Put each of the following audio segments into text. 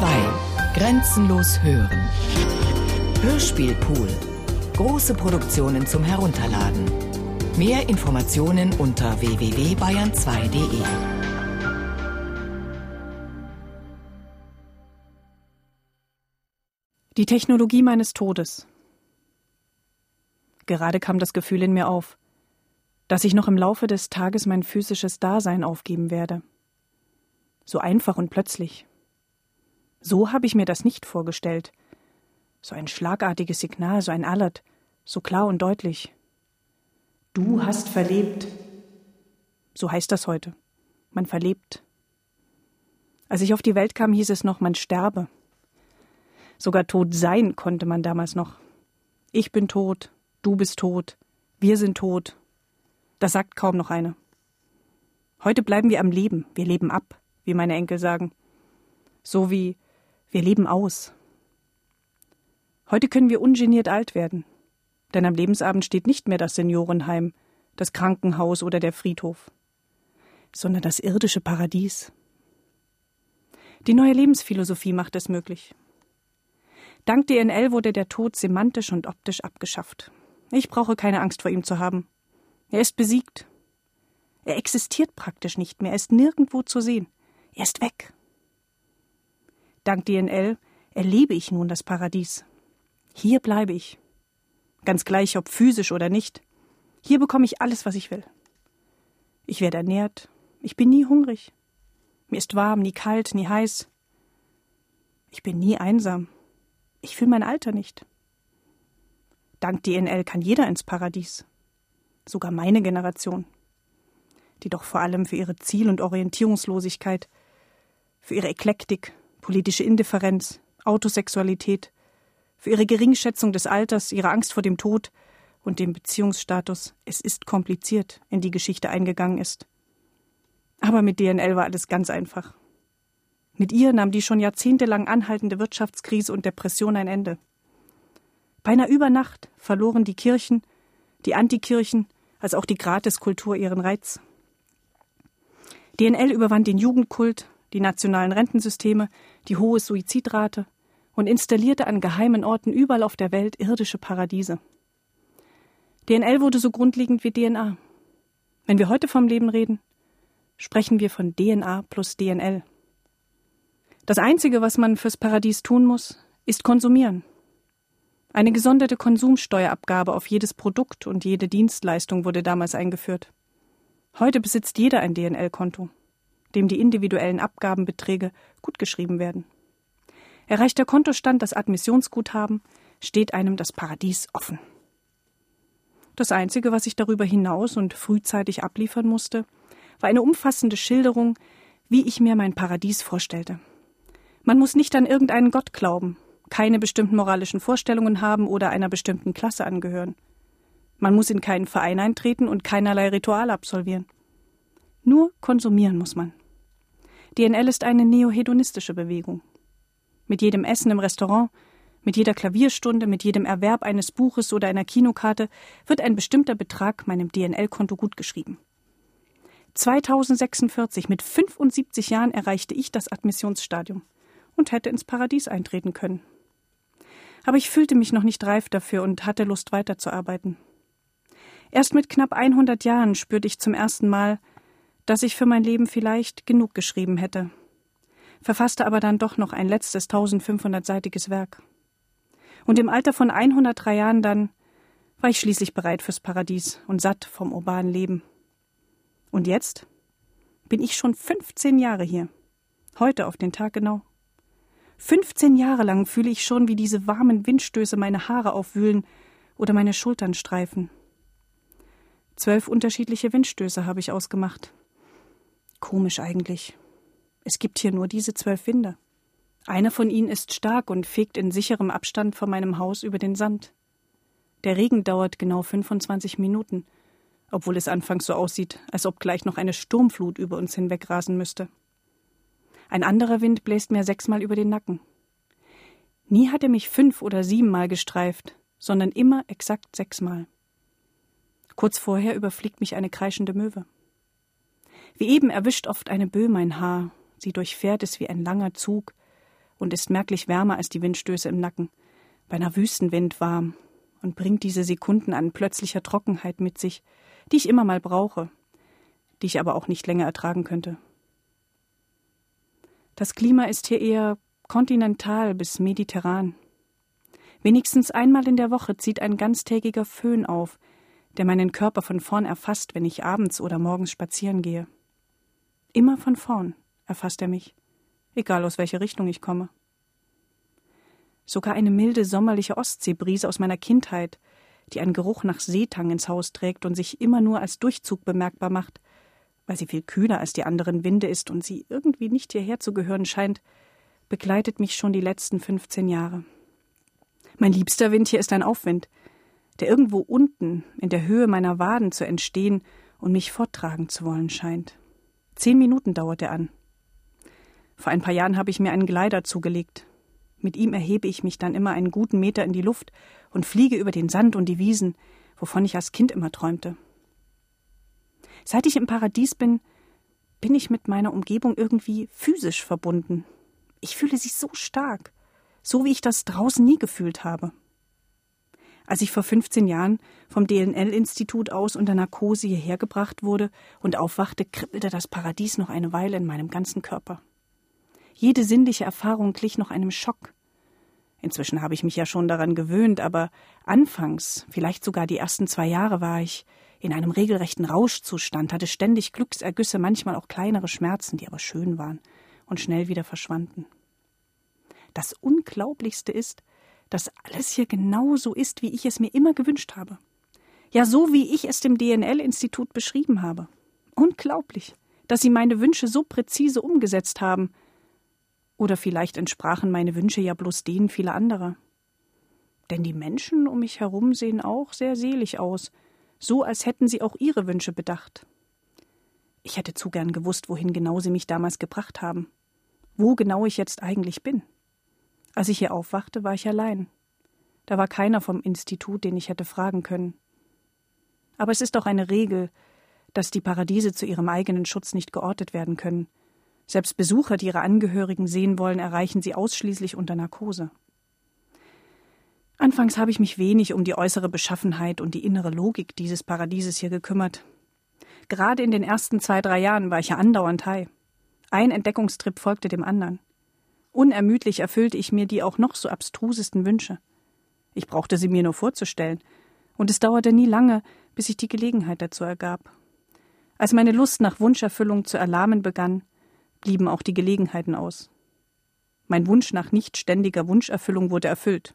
2. Grenzenlos hören. Hörspielpool. Große Produktionen zum Herunterladen. Mehr Informationen unter www.bayern2.de. Die Technologie meines Todes. Gerade kam das Gefühl in mir auf, dass ich noch im Laufe des Tages mein physisches Dasein aufgeben werde. So einfach und plötzlich. So habe ich mir das nicht vorgestellt. So ein schlagartiges Signal, so ein Alert, so klar und deutlich. Du hast verlebt. So heißt das heute. Man verlebt. Als ich auf die Welt kam, hieß es noch, man sterbe. Sogar tot sein konnte man damals noch. Ich bin tot, du bist tot, wir sind tot. Das sagt kaum noch einer. Heute bleiben wir am Leben, wir leben ab, wie meine Enkel sagen. So wie wir leben aus. Heute können wir ungeniert alt werden, denn am Lebensabend steht nicht mehr das Seniorenheim, das Krankenhaus oder der Friedhof, sondern das irdische Paradies. Die neue Lebensphilosophie macht es möglich. Dank DNL wurde der Tod semantisch und optisch abgeschafft. Ich brauche keine Angst vor ihm zu haben. Er ist besiegt. Er existiert praktisch nicht mehr, er ist nirgendwo zu sehen. Er ist weg. Dank DNL erlebe ich nun das Paradies. Hier bleibe ich. Ganz gleich, ob physisch oder nicht. Hier bekomme ich alles, was ich will. Ich werde ernährt. Ich bin nie hungrig. Mir ist warm, nie kalt, nie heiß. Ich bin nie einsam. Ich fühle mein Alter nicht. Dank DNL kann jeder ins Paradies. Sogar meine Generation. Die doch vor allem für ihre Ziel- und Orientierungslosigkeit, für ihre Eklektik, politische Indifferenz, Autosexualität, für ihre Geringschätzung des Alters, ihre Angst vor dem Tod und dem Beziehungsstatus, es ist kompliziert, in die Geschichte eingegangen ist. Aber mit DNL war alles ganz einfach. Mit ihr nahm die schon jahrzehntelang anhaltende Wirtschaftskrise und Depression ein Ende. Beinahe über Nacht verloren die Kirchen, die Antikirchen, als auch die Gratiskultur ihren Reiz. DNL überwand den Jugendkult, die nationalen Rentensysteme, die hohe Suizidrate und installierte an geheimen Orten überall auf der Welt irdische Paradiese. DNL wurde so grundlegend wie DNA. Wenn wir heute vom Leben reden, sprechen wir von DNA plus DNL. Das Einzige, was man fürs Paradies tun muss, ist konsumieren. Eine gesonderte Konsumsteuerabgabe auf jedes Produkt und jede Dienstleistung wurde damals eingeführt. Heute besitzt jeder ein DNL-Konto, dem die individuellen Abgabenbeträge gutgeschrieben werden. Erreicht der Kontostand das Admissionsguthaben, steht einem das Paradies offen. Das Einzige, was ich darüber hinaus und frühzeitig abliefern musste, war eine umfassende Schilderung, wie ich mir mein Paradies vorstellte. Man muss nicht an irgendeinen Gott glauben, keine bestimmten moralischen Vorstellungen haben oder einer bestimmten Klasse angehören. Man muss in keinen Verein eintreten und keinerlei Ritual absolvieren. Nur konsumieren muss man. DNL ist eine neohedonistische Bewegung. Mit jedem Essen im Restaurant, mit jeder Klavierstunde, mit jedem Erwerb eines Buches oder einer Kinokarte wird ein bestimmter Betrag meinem DNL-Konto gutgeschrieben. 2046, mit 75 Jahren, erreichte ich das Admissionsstadium und hätte ins Paradies eintreten können. Aber ich fühlte mich noch nicht reif dafür und hatte Lust weiterzuarbeiten. Erst mit knapp 100 Jahren spürte ich zum ersten Mal, dass ich für mein Leben vielleicht genug geschrieben hätte, verfasste aber dann doch noch ein letztes 1500-seitiges Werk. Und im Alter von 103 Jahren dann war ich schließlich bereit fürs Paradies und satt vom urbanen Leben. Und jetzt bin ich schon 15 Jahre hier. Heute auf den Tag genau. 15 Jahre lang fühle ich schon, wie diese warmen Windstöße meine Haare aufwühlen oder meine Schultern streifen. Zwölf unterschiedliche Windstöße habe ich ausgemacht. Komisch eigentlich. Es gibt hier nur diese zwölf Winde. Einer von ihnen ist stark und fegt in sicherem Abstand vor meinem Haus über den Sand. Der Regen dauert genau 25 Minuten, obwohl es anfangs so aussieht, als ob gleich noch eine Sturmflut über uns hinwegrasen müsste. Ein anderer Wind bläst mir sechsmal über den Nacken. Nie hat er mich fünf oder siebenmal gestreift, sondern immer exakt sechsmal. Kurz vorher überfliegt mich eine kreischende Möwe. Wie eben erwischt oft eine Böe mein Haar, sie durchfährt es wie ein langer Zug und ist merklich wärmer als die Windstöße im Nacken, beinahe Wüstenwind warm und bringt diese Sekunden an plötzlicher Trockenheit mit sich, die ich immer mal brauche, die ich aber auch nicht länger ertragen könnte. Das Klima ist hier eher kontinental bis mediterran. Wenigstens einmal in der Woche zieht ein ganztägiger Föhn auf, der meinen Körper von vorn erfasst, wenn ich abends oder morgens spazieren gehe. Immer von vorn erfasst er mich, egal aus welcher Richtung ich komme. Sogar eine milde sommerliche Ostseebrise aus meiner Kindheit, die einen Geruch nach Seetang ins Haus trägt und sich immer nur als Durchzug bemerkbar macht, weil sie viel kühler als die anderen Winde ist und sie irgendwie nicht hierher zu gehören scheint, begleitet mich schon die letzten 15 Jahre. Mein liebster Wind hier ist ein Aufwind, der irgendwo unten in der Höhe meiner Waden zu entstehen und mich forttragen zu wollen scheint. Zehn Minuten dauert er an. Vor ein paar Jahren habe ich mir einen Gleiter zugelegt, mit ihm erhebe ich mich dann immer einen guten Meter in die Luft und fliege über den Sand und die Wiesen, wovon ich als Kind immer träumte. Seit ich im Paradies bin, bin ich mit meiner Umgebung irgendwie physisch verbunden. Ich fühle sie so stark, so wie ich das draußen nie gefühlt habe. Als ich vor 15 Jahren vom DNL-Institut aus unter Narkose hierher gebracht wurde und aufwachte, kribbelte das Paradies noch eine Weile in meinem ganzen Körper. Jede sinnliche Erfahrung glich noch einem Schock. Inzwischen habe ich mich ja schon daran gewöhnt, aber anfangs, vielleicht sogar die ersten zwei Jahre, war ich in einem regelrechten Rauschzustand, hatte ständig Glücksergüsse, manchmal auch kleinere Schmerzen, die aber schön waren und schnell wieder verschwanden. Das Unglaublichste ist, dass alles hier genau so ist, wie ich es mir immer gewünscht habe. Ja, so wie ich es dem DNL-Institut beschrieben habe. Unglaublich, dass sie meine Wünsche so präzise umgesetzt haben, oder vielleicht entsprachen meine Wünsche ja bloß denen vieler anderer. Denn die Menschen um mich herum sehen auch sehr selig aus, so als hätten sie auch ihre Wünsche bedacht. Ich hätte zu gern gewusst, wohin genau sie mich damals gebracht haben, wo genau ich jetzt eigentlich bin. Als ich hier aufwachte, war ich allein. Da war keiner vom Institut, den ich hätte fragen können. Aber es ist doch eine Regel, dass die Paradiese zu ihrem eigenen Schutz nicht geortet werden können, selbst Besucher, die ihre Angehörigen sehen wollen, erreichen sie ausschließlich unter Narkose. Anfangs habe ich mich wenig um die äußere Beschaffenheit und die innere Logik dieses Paradieses hier gekümmert. Gerade in den ersten zwei, drei Jahren war ich ja andauernd high. Ein Entdeckungstrip folgte dem anderen. Unermüdlich erfüllte ich mir die auch noch so abstrusesten Wünsche. Ich brauchte sie mir nur vorzustellen, und es dauerte nie lange, bis sich die Gelegenheit dazu ergab. Als meine Lust nach Wunscherfüllung zu erlahmen begann, blieben auch die Gelegenheiten aus. Mein Wunsch nach nicht ständiger Wunscherfüllung wurde erfüllt.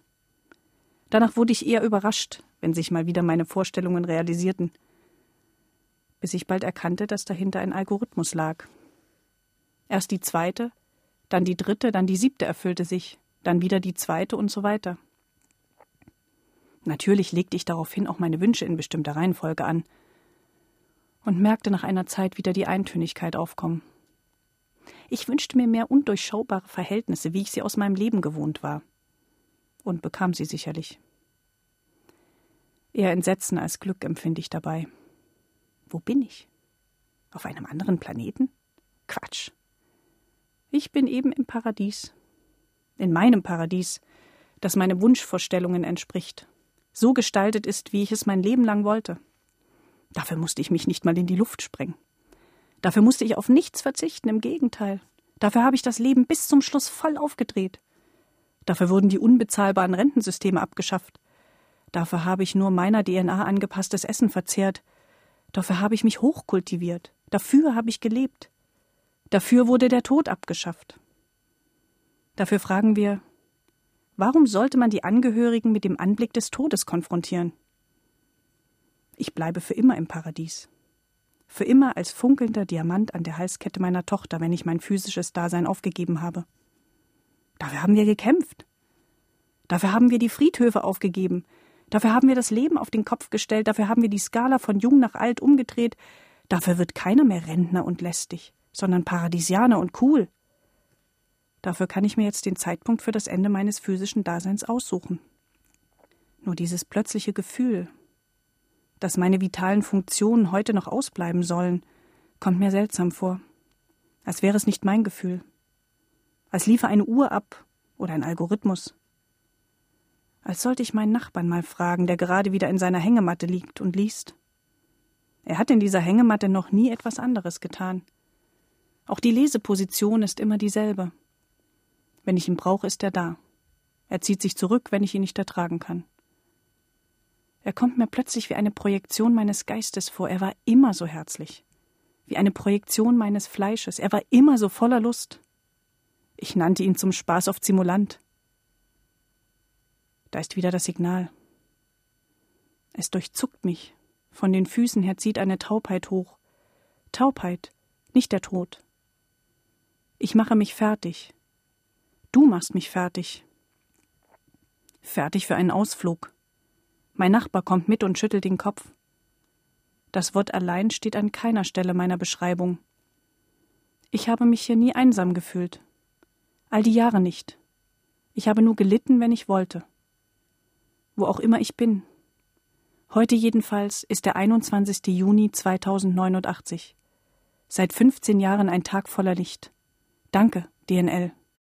Danach wurde ich eher überrascht, wenn sich mal wieder meine Vorstellungen realisierten, bis ich bald erkannte, dass dahinter ein Algorithmus lag. Erst die zweite, dann die dritte, dann die siebte erfüllte sich, dann wieder die zweite und so weiter. Natürlich legte ich daraufhin auch meine Wünsche in bestimmter Reihenfolge an und merkte nach einer Zeit wieder die Eintönigkeit aufkommen. Ich wünschte mir mehr undurchschaubare Verhältnisse, wie ich sie aus meinem Leben gewohnt war. Und bekam sie sicherlich. Eher Entsetzen als Glück empfinde ich dabei. Wo bin ich? Auf einem anderen Planeten? Quatsch. Ich bin eben im Paradies. In meinem Paradies, das meinen Wunschvorstellungen entspricht. So gestaltet ist, wie ich es mein Leben lang wollte. Dafür musste ich mich nicht mal in die Luft sprengen. Dafür musste ich auf nichts verzichten, im Gegenteil. Dafür habe ich das Leben bis zum Schluss voll aufgedreht. Dafür wurden die unbezahlbaren Rentensysteme abgeschafft. Dafür habe ich nur meiner DNA angepasstes Essen verzehrt. Dafür habe ich mich hochkultiviert. Dafür habe ich gelebt. Dafür wurde der Tod abgeschafft. Dafür fragen wir, warum sollte man die Angehörigen mit dem Anblick des Todes konfrontieren? Ich bleibe für immer im Paradies für immer als funkelnder Diamant an der Halskette meiner Tochter, wenn ich mein physisches Dasein aufgegeben habe. Dafür haben wir gekämpft. Dafür haben wir die Friedhöfe aufgegeben. Dafür haben wir das Leben auf den Kopf gestellt. Dafür haben wir die Skala von jung nach alt umgedreht. Dafür wird keiner mehr Rentner und lästig, sondern Paradiesianer und cool. Dafür kann ich mir jetzt den Zeitpunkt für das Ende meines physischen Daseins aussuchen. Nur dieses plötzliche Gefühl, dass meine vitalen Funktionen heute noch ausbleiben sollen, kommt mir seltsam vor. Als wäre es nicht mein Gefühl. Als liefe eine Uhr ab oder ein Algorithmus. Als sollte ich meinen Nachbarn mal fragen, der gerade wieder in seiner Hängematte liegt und liest. Er hat in dieser Hängematte noch nie etwas anderes getan. Auch die Leseposition ist immer dieselbe. Wenn ich ihn brauche, ist er da. Er zieht sich zurück, wenn ich ihn nicht ertragen kann. Er kommt mir plötzlich wie eine Projektion meines Geistes vor. Er war immer so herzlich. Wie eine Projektion meines Fleisches. Er war immer so voller Lust. Ich nannte ihn zum Spaß oft Simulant. Da ist wieder das Signal. Es durchzuckt mich. Von den Füßen her zieht eine Taubheit hoch. Taubheit, nicht der Tod. Ich mache mich fertig. Du machst mich fertig. Fertig für einen Ausflug. Mein Nachbar kommt mit und schüttelt den Kopf. Das Wort allein steht an keiner Stelle meiner Beschreibung. Ich habe mich hier nie einsam gefühlt. All die Jahre nicht. Ich habe nur gelitten, wenn ich wollte. Wo auch immer ich bin. Heute jedenfalls ist der 21. Juni 2089. Seit 15 Jahren ein Tag voller Licht. Danke, DNL.